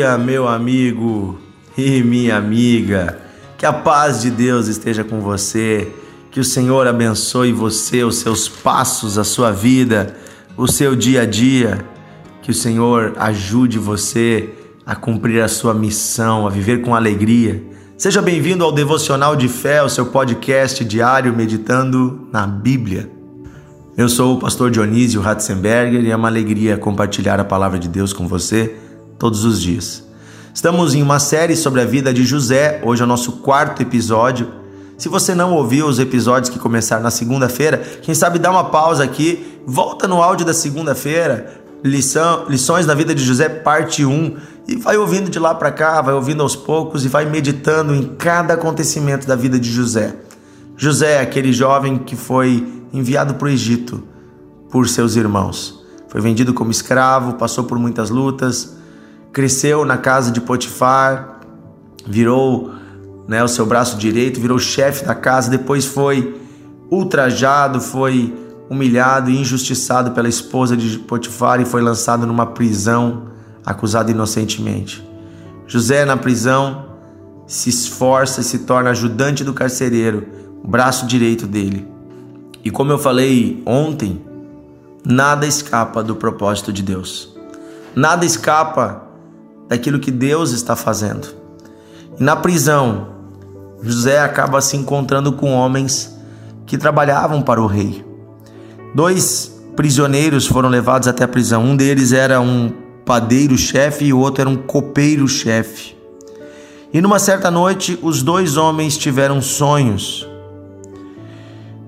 dia, meu amigo e minha amiga. Que a paz de Deus esteja com você. Que o Senhor abençoe você, os seus passos, a sua vida, o seu dia a dia. Que o Senhor ajude você a cumprir a sua missão, a viver com alegria. Seja bem-vindo ao Devocional de Fé, o seu podcast diário meditando na Bíblia. Eu sou o pastor Dionísio Ratzenberger e é uma alegria compartilhar a palavra de Deus com você todos os dias. Estamos em uma série sobre a vida de José, hoje é o nosso quarto episódio. Se você não ouviu os episódios que começaram na segunda-feira, quem sabe dá uma pausa aqui, volta no áudio da segunda-feira, lição, lições da vida de José, parte 1, e vai ouvindo de lá para cá, vai ouvindo aos poucos e vai meditando em cada acontecimento da vida de José. José é aquele jovem que foi enviado para o Egito por seus irmãos. Foi vendido como escravo, passou por muitas lutas, cresceu na casa de Potifar, virou né, o seu braço direito, virou chefe da casa, depois foi ultrajado, foi humilhado e injustiçado pela esposa de Potifar e foi lançado numa prisão, acusado inocentemente. José, na prisão, se esforça e se torna ajudante do carcereiro, o braço direito dele. E como eu falei ontem, nada escapa do propósito de Deus. Nada escapa daquilo que Deus está fazendo. E na prisão, José acaba se encontrando com homens que trabalhavam para o rei. Dois prisioneiros foram levados até a prisão. Um deles era um padeiro-chefe e o outro era um copeiro-chefe. E numa certa noite, os dois homens tiveram sonhos.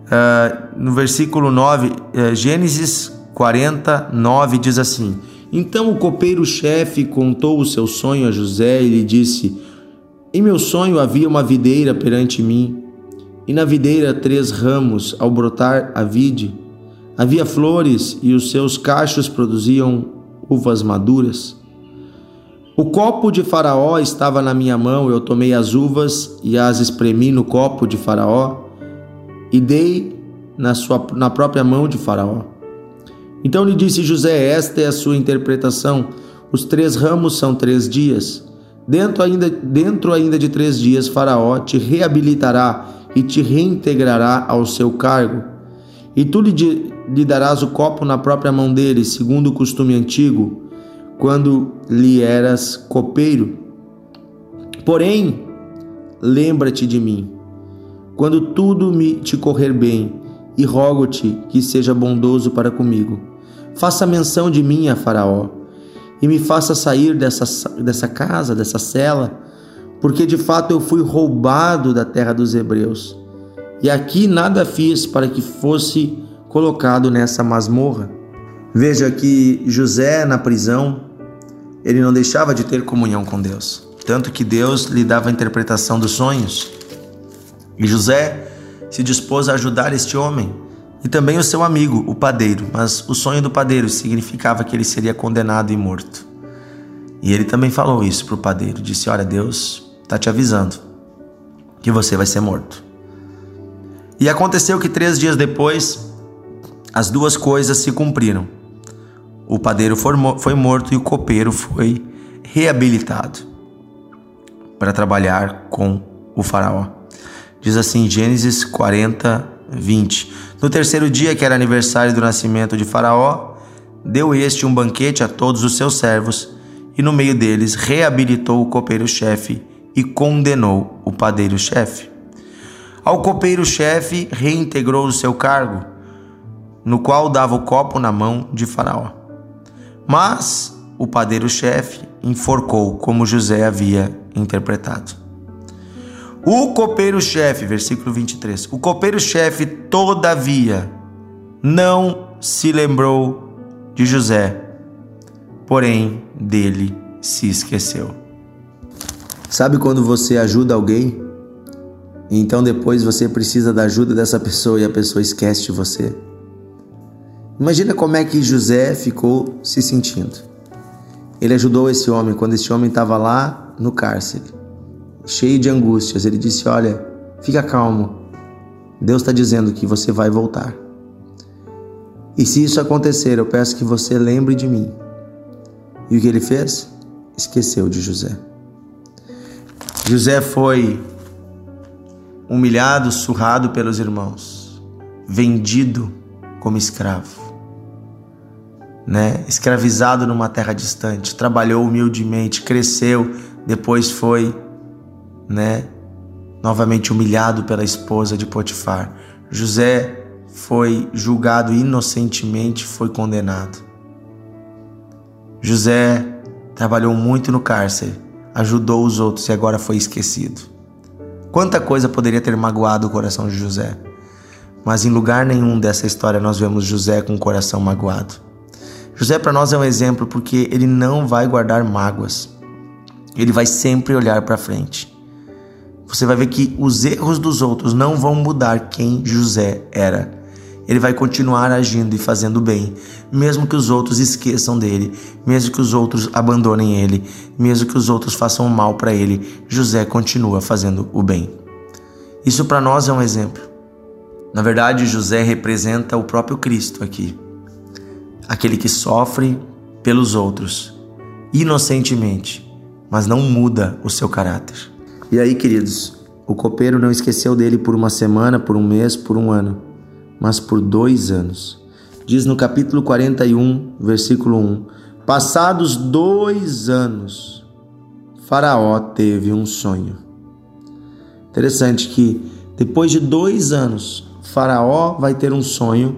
Uh, no versículo 9, uh, Gênesis 49 diz assim: então o copeiro-chefe contou o seu sonho a José e lhe disse: Em meu sonho havia uma videira perante mim, e na videira três ramos, ao brotar a vide. Havia flores e os seus cachos produziam uvas maduras. O copo de Faraó estava na minha mão, eu tomei as uvas e as espremi no copo de Faraó e dei na, sua, na própria mão de Faraó. Então lhe disse José: Esta é a sua interpretação. Os três ramos são três dias. Dentro ainda, dentro ainda de três dias, Faraó te reabilitará e te reintegrará ao seu cargo. E tu lhe, lhe darás o copo na própria mão dele, segundo o costume antigo, quando lhe eras copeiro. Porém, lembra-te de mim, quando tudo me te correr bem, e rogo-te que seja bondoso para comigo Faça menção de mim a Faraó e me faça sair dessa, dessa casa, dessa cela, porque de fato eu fui roubado da terra dos hebreus. E aqui nada fiz para que fosse colocado nessa masmorra. Veja que José na prisão, ele não deixava de ter comunhão com Deus, tanto que Deus lhe dava a interpretação dos sonhos. E José se dispôs a ajudar este homem e também o seu amigo, o padeiro, mas o sonho do padeiro significava que ele seria condenado e morto. E ele também falou isso para o padeiro: disse, Olha, Deus está te avisando que você vai ser morto. E aconteceu que três dias depois, as duas coisas se cumpriram. O padeiro foi morto e o copeiro foi reabilitado para trabalhar com o faraó. Diz assim Gênesis 40, 20. No terceiro dia, que era aniversário do nascimento de Faraó, deu este um banquete a todos os seus servos, e no meio deles reabilitou o copeiro-chefe e condenou o padeiro-chefe. Ao copeiro-chefe reintegrou o seu cargo, no qual dava o copo na mão de Faraó. Mas o padeiro-chefe enforcou como José havia interpretado. O copeiro-chefe, versículo 23. O copeiro-chefe, todavia, não se lembrou de José, porém dele se esqueceu. Sabe quando você ajuda alguém? Então depois você precisa da ajuda dessa pessoa e a pessoa esquece de você? Imagina como é que José ficou se sentindo. Ele ajudou esse homem quando esse homem estava lá no cárcere cheio de angústias, ele disse: Olha, fica calmo. Deus está dizendo que você vai voltar. E se isso acontecer, eu peço que você lembre de mim. E o que ele fez? esqueceu de José. José foi humilhado, surrado pelos irmãos, vendido como escravo, né? Escravizado numa terra distante, trabalhou humildemente, cresceu, depois foi, né? Novamente humilhado pela esposa de Potifar. José foi julgado inocentemente, foi condenado. José trabalhou muito no cárcere, ajudou os outros e agora foi esquecido. Quanta coisa poderia ter magoado o coração de José, mas em lugar nenhum dessa história nós vemos José com o coração magoado. José para nós é um exemplo porque ele não vai guardar mágoas, ele vai sempre olhar para frente. Você vai ver que os erros dos outros não vão mudar quem José era ele vai continuar agindo e fazendo bem, mesmo que os outros esqueçam dele, mesmo que os outros abandonem ele, mesmo que os outros façam mal para ele, José continua fazendo o bem. Isso para nós é um exemplo. Na verdade, José representa o próprio Cristo aqui, aquele que sofre pelos outros, inocentemente, mas não muda o seu caráter. E aí, queridos, o copeiro não esqueceu dele por uma semana, por um mês, por um ano mas por dois anos. Diz no capítulo 41, versículo 1: Passados dois anos, Faraó teve um sonho. Interessante que depois de dois anos, Faraó vai ter um sonho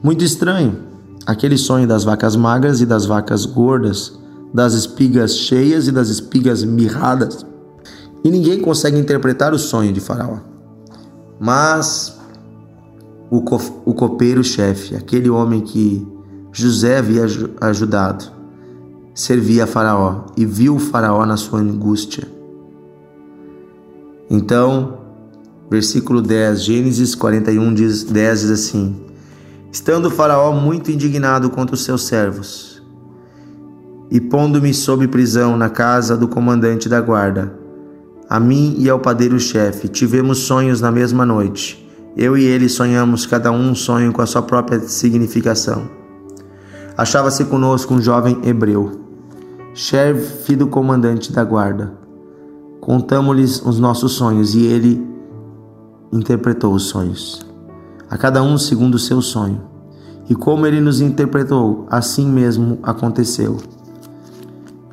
muito estranho. Aquele sonho das vacas magras e das vacas gordas, das espigas cheias e das espigas mirradas. E ninguém consegue interpretar o sonho de Faraó. Mas o, co o copeiro-chefe, aquele homem que José havia ajudado, servia a Faraó e viu o Faraó na sua angústia. Então, versículo 10, Gênesis 41, diz, 10 diz assim: Estando Faraó muito indignado contra os seus servos, e pondo-me sob prisão na casa do comandante da guarda, a mim e ao padeiro-chefe tivemos sonhos na mesma noite eu e ele sonhamos cada um um sonho com a sua própria significação. Achava-se conosco um jovem hebreu, chefe do comandante da guarda. Contamos-lhes os nossos sonhos e ele interpretou os sonhos, a cada um segundo o seu sonho. E como ele nos interpretou, assim mesmo aconteceu.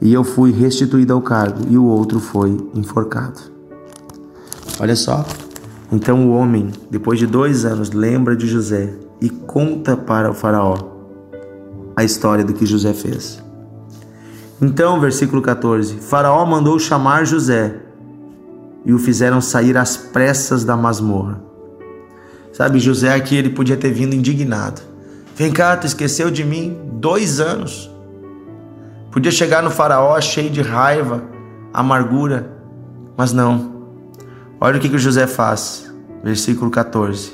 E eu fui restituído ao cargo e o outro foi enforcado. Olha só, então o homem, depois de dois anos, lembra de José e conta para o Faraó a história do que José fez. Então, versículo 14: Faraó mandou chamar José e o fizeram sair às pressas da masmorra. Sabe, José aqui ele podia ter vindo indignado. Vem cá, tu esqueceu de mim? Dois anos. Podia chegar no Faraó cheio de raiva, amargura, mas não. Olha o que, que José faz, versículo 14.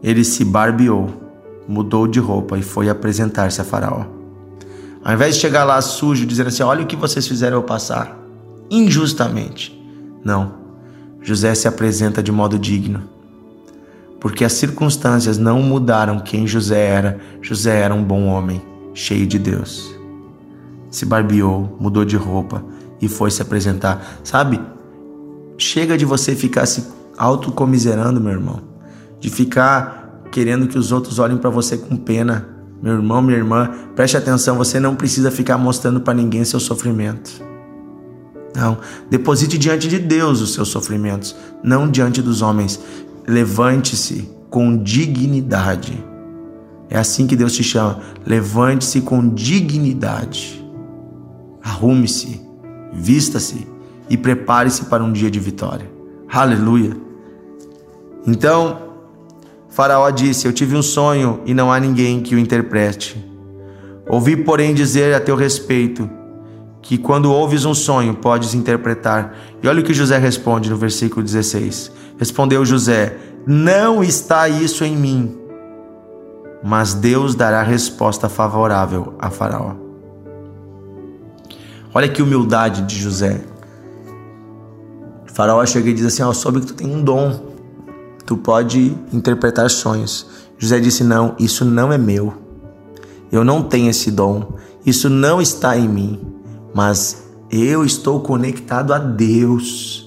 Ele se barbeou, mudou de roupa e foi apresentar-se a Faraó. Ao invés de chegar lá sujo, dizendo assim: Olha o que vocês fizeram eu passar, injustamente. Não. José se apresenta de modo digno. Porque as circunstâncias não mudaram quem José era. José era um bom homem, cheio de Deus. Se barbeou, mudou de roupa e foi se apresentar. Sabe, Chega de você ficar se autocomiserando, meu irmão. De ficar querendo que os outros olhem para você com pena. Meu irmão, minha irmã, preste atenção, você não precisa ficar mostrando para ninguém seu sofrimento. Não, deposite diante de Deus os seus sofrimentos, não diante dos homens. Levante-se com dignidade. É assim que Deus te chama. Levante-se com dignidade. Arrume-se, vista-se e prepare-se para um dia de vitória. Aleluia! Então, Faraó disse: Eu tive um sonho e não há ninguém que o interprete. Ouvi, porém, dizer a teu respeito que quando ouves um sonho podes interpretar. E olha o que José responde no versículo 16: Respondeu José: Não está isso em mim, mas Deus dará resposta favorável a Faraó. Olha que humildade de José. Faraó chega e diz assim: oh, Eu soube que tu tem um dom, tu pode interpretar sonhos. José disse: Não, isso não é meu. Eu não tenho esse dom, isso não está em mim, mas eu estou conectado a Deus.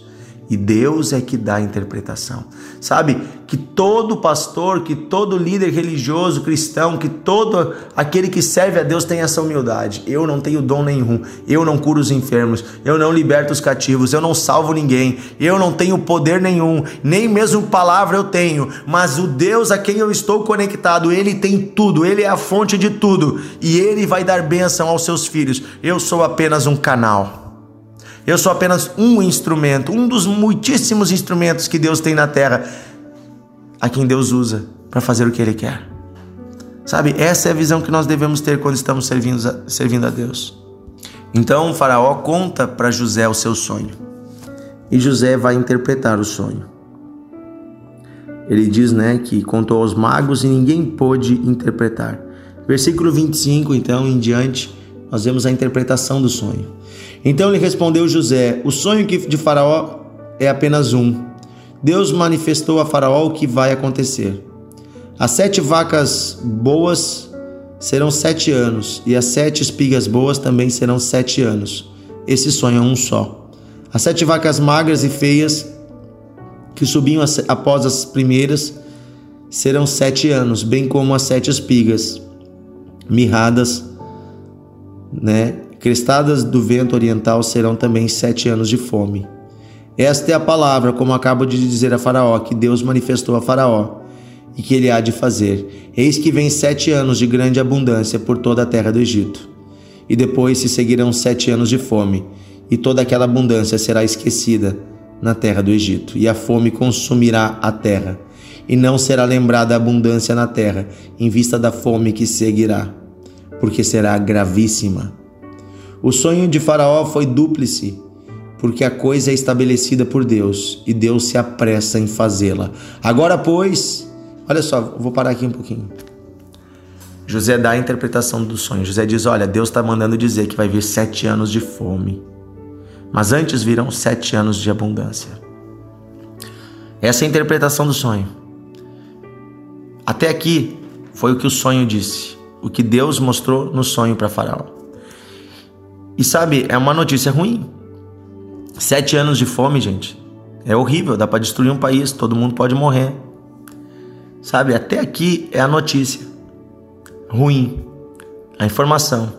E Deus é que dá a interpretação. Sabe? Que todo pastor, que todo líder religioso cristão, que todo aquele que serve a Deus tem essa humildade. Eu não tenho dom nenhum. Eu não curo os enfermos. Eu não liberto os cativos. Eu não salvo ninguém. Eu não tenho poder nenhum. Nem mesmo palavra eu tenho. Mas o Deus a quem eu estou conectado, ele tem tudo. Ele é a fonte de tudo. E ele vai dar bênção aos seus filhos. Eu sou apenas um canal. Eu sou apenas um instrumento, um dos muitíssimos instrumentos que Deus tem na terra, a quem Deus usa para fazer o que Ele quer. Sabe, essa é a visão que nós devemos ter quando estamos servindo a, servindo a Deus. Então o Faraó conta para José o seu sonho. E José vai interpretar o sonho. Ele diz, né, que contou aos magos e ninguém pôde interpretar. Versículo 25, então, em diante, nós vemos a interpretação do sonho. Então lhe respondeu José: O sonho de Faraó é apenas um. Deus manifestou a Faraó o que vai acontecer. As sete vacas boas serão sete anos, e as sete espigas boas também serão sete anos. Esse sonho é um só. As sete vacas magras e feias, que subiam após as primeiras, serão sete anos, bem como as sete espigas mirradas, né, crestadas do vento oriental serão também sete anos de fome. Esta é a palavra, como acabo de dizer a Faraó, que Deus manifestou a Faraó e que ele há de fazer. Eis que vem sete anos de grande abundância por toda a terra do Egito. E depois se seguirão sete anos de fome, e toda aquela abundância será esquecida na terra do Egito, e a fome consumirá a terra, e não será lembrada a abundância na terra, em vista da fome que seguirá, porque será gravíssima. O sonho de Faraó foi dúplice, porque a coisa é estabelecida por Deus e Deus se apressa em fazê-la. Agora, pois, olha só, vou parar aqui um pouquinho. José dá a interpretação do sonho. José diz: Olha, Deus está mandando dizer que vai vir sete anos de fome, mas antes virão sete anos de abundância. Essa é a interpretação do sonho. Até aqui foi o que o sonho disse, o que Deus mostrou no sonho para Faraó. E sabe, é uma notícia ruim. Sete anos de fome, gente. É horrível, dá para destruir um país, todo mundo pode morrer. Sabe, até aqui é a notícia. Ruim. A informação.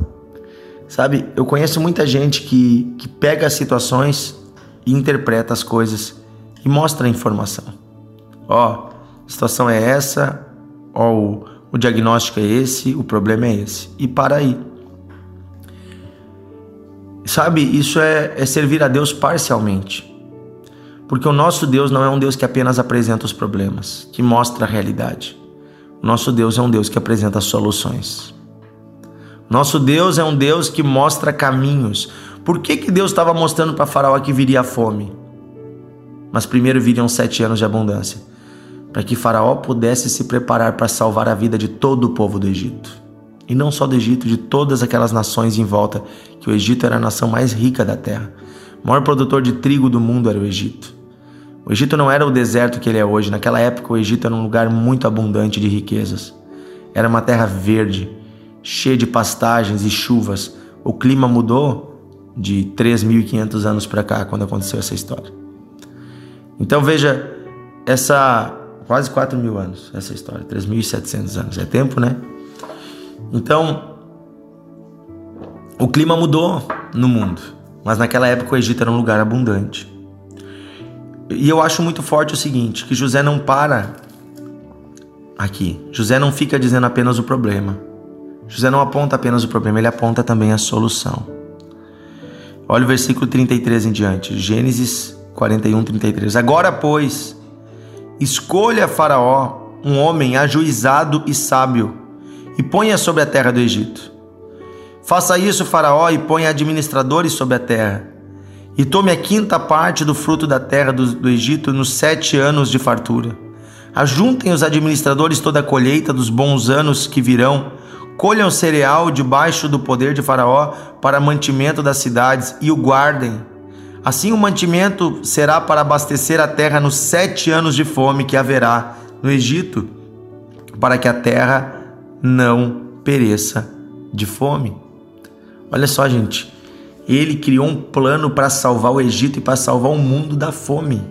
Sabe, eu conheço muita gente que, que pega as situações e interpreta as coisas e mostra a informação. Ó, a situação é essa, ó, o, o diagnóstico é esse, o problema é esse. E para aí. Sabe, isso é, é servir a Deus parcialmente. Porque o nosso Deus não é um Deus que apenas apresenta os problemas, que mostra a realidade. O nosso Deus é um Deus que apresenta soluções. Nosso Deus é um Deus que mostra caminhos. Por que, que Deus estava mostrando para Faraó que viria a fome? Mas primeiro viriam sete anos de abundância, para que Faraó pudesse se preparar para salvar a vida de todo o povo do Egito e não só do Egito, de todas aquelas nações em volta, que o Egito era a nação mais rica da terra. O maior produtor de trigo do mundo era o Egito. O Egito não era o deserto que ele é hoje. Naquela época, o Egito era um lugar muito abundante de riquezas. Era uma terra verde, cheia de pastagens e chuvas. O clima mudou de 3.500 anos para cá, quando aconteceu essa história. Então veja, essa quase 4 mil anos, essa história, 3.700 anos. É tempo, né? Então, o clima mudou no mundo, mas naquela época o Egito era um lugar abundante. E eu acho muito forte o seguinte, que José não para aqui. José não fica dizendo apenas o problema. José não aponta apenas o problema, ele aponta também a solução. Olha o versículo 33 em diante, Gênesis 41, 33. Agora, pois, escolha Faraó um homem ajuizado e sábio e ponha sobre a terra do Egito. Faça isso, Faraó, e ponha administradores sobre a terra. E tome a quinta parte do fruto da terra do, do Egito nos sete anos de fartura. Ajuntem os administradores toda a colheita dos bons anos que virão. Colham cereal debaixo do poder de Faraó para mantimento das cidades e o guardem. Assim o mantimento será para abastecer a terra nos sete anos de fome que haverá no Egito, para que a terra não pereça de fome. Olha só, gente, ele criou um plano para salvar o Egito e para salvar o mundo da fome.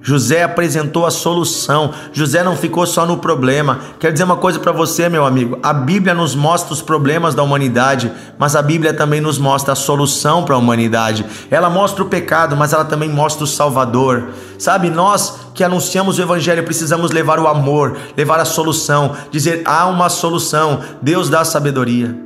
José apresentou a solução. José não ficou só no problema. Quero dizer uma coisa para você, meu amigo. A Bíblia nos mostra os problemas da humanidade, mas a Bíblia também nos mostra a solução para a humanidade. Ela mostra o pecado, mas ela também mostra o Salvador. Sabe, nós que anunciamos o Evangelho precisamos levar o amor, levar a solução, dizer há uma solução. Deus dá sabedoria.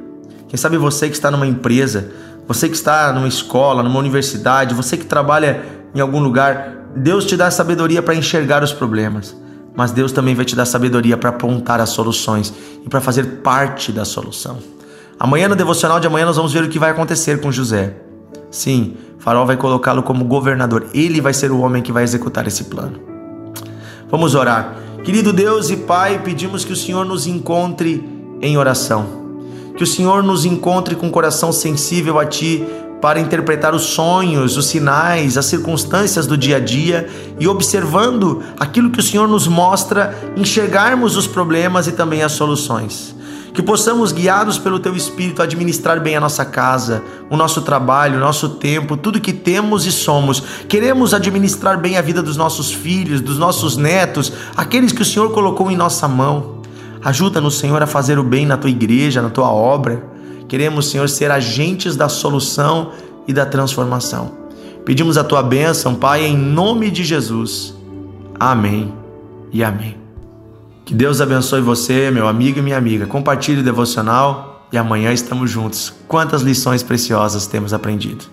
Quem sabe você que está numa empresa, você que está numa escola, numa universidade, você que trabalha em algum lugar, Deus te dá sabedoria para enxergar os problemas, mas Deus também vai te dar sabedoria para apontar as soluções e para fazer parte da solução. Amanhã no devocional de amanhã nós vamos ver o que vai acontecer com José. Sim, Farol vai colocá-lo como governador. Ele vai ser o homem que vai executar esse plano. Vamos orar. Querido Deus e Pai, pedimos que o Senhor nos encontre em oração. Que o Senhor nos encontre com um coração sensível a Ti para interpretar os sonhos, os sinais, as circunstâncias do dia a dia e observando aquilo que o Senhor nos mostra, enxergarmos os problemas e também as soluções. Que possamos, guiados pelo Teu Espírito, administrar bem a nossa casa, o nosso trabalho, o nosso tempo, tudo que temos e somos. Queremos administrar bem a vida dos nossos filhos, dos nossos netos, aqueles que o Senhor colocou em nossa mão. Ajuda-nos, Senhor, a fazer o bem na Tua igreja, na Tua obra. Queremos, Senhor, ser agentes da solução e da transformação. Pedimos a tua bênção, Pai, em nome de Jesus. Amém e amém. Que Deus abençoe você, meu amigo e minha amiga. Compartilhe o devocional e amanhã estamos juntos. Quantas lições preciosas temos aprendido.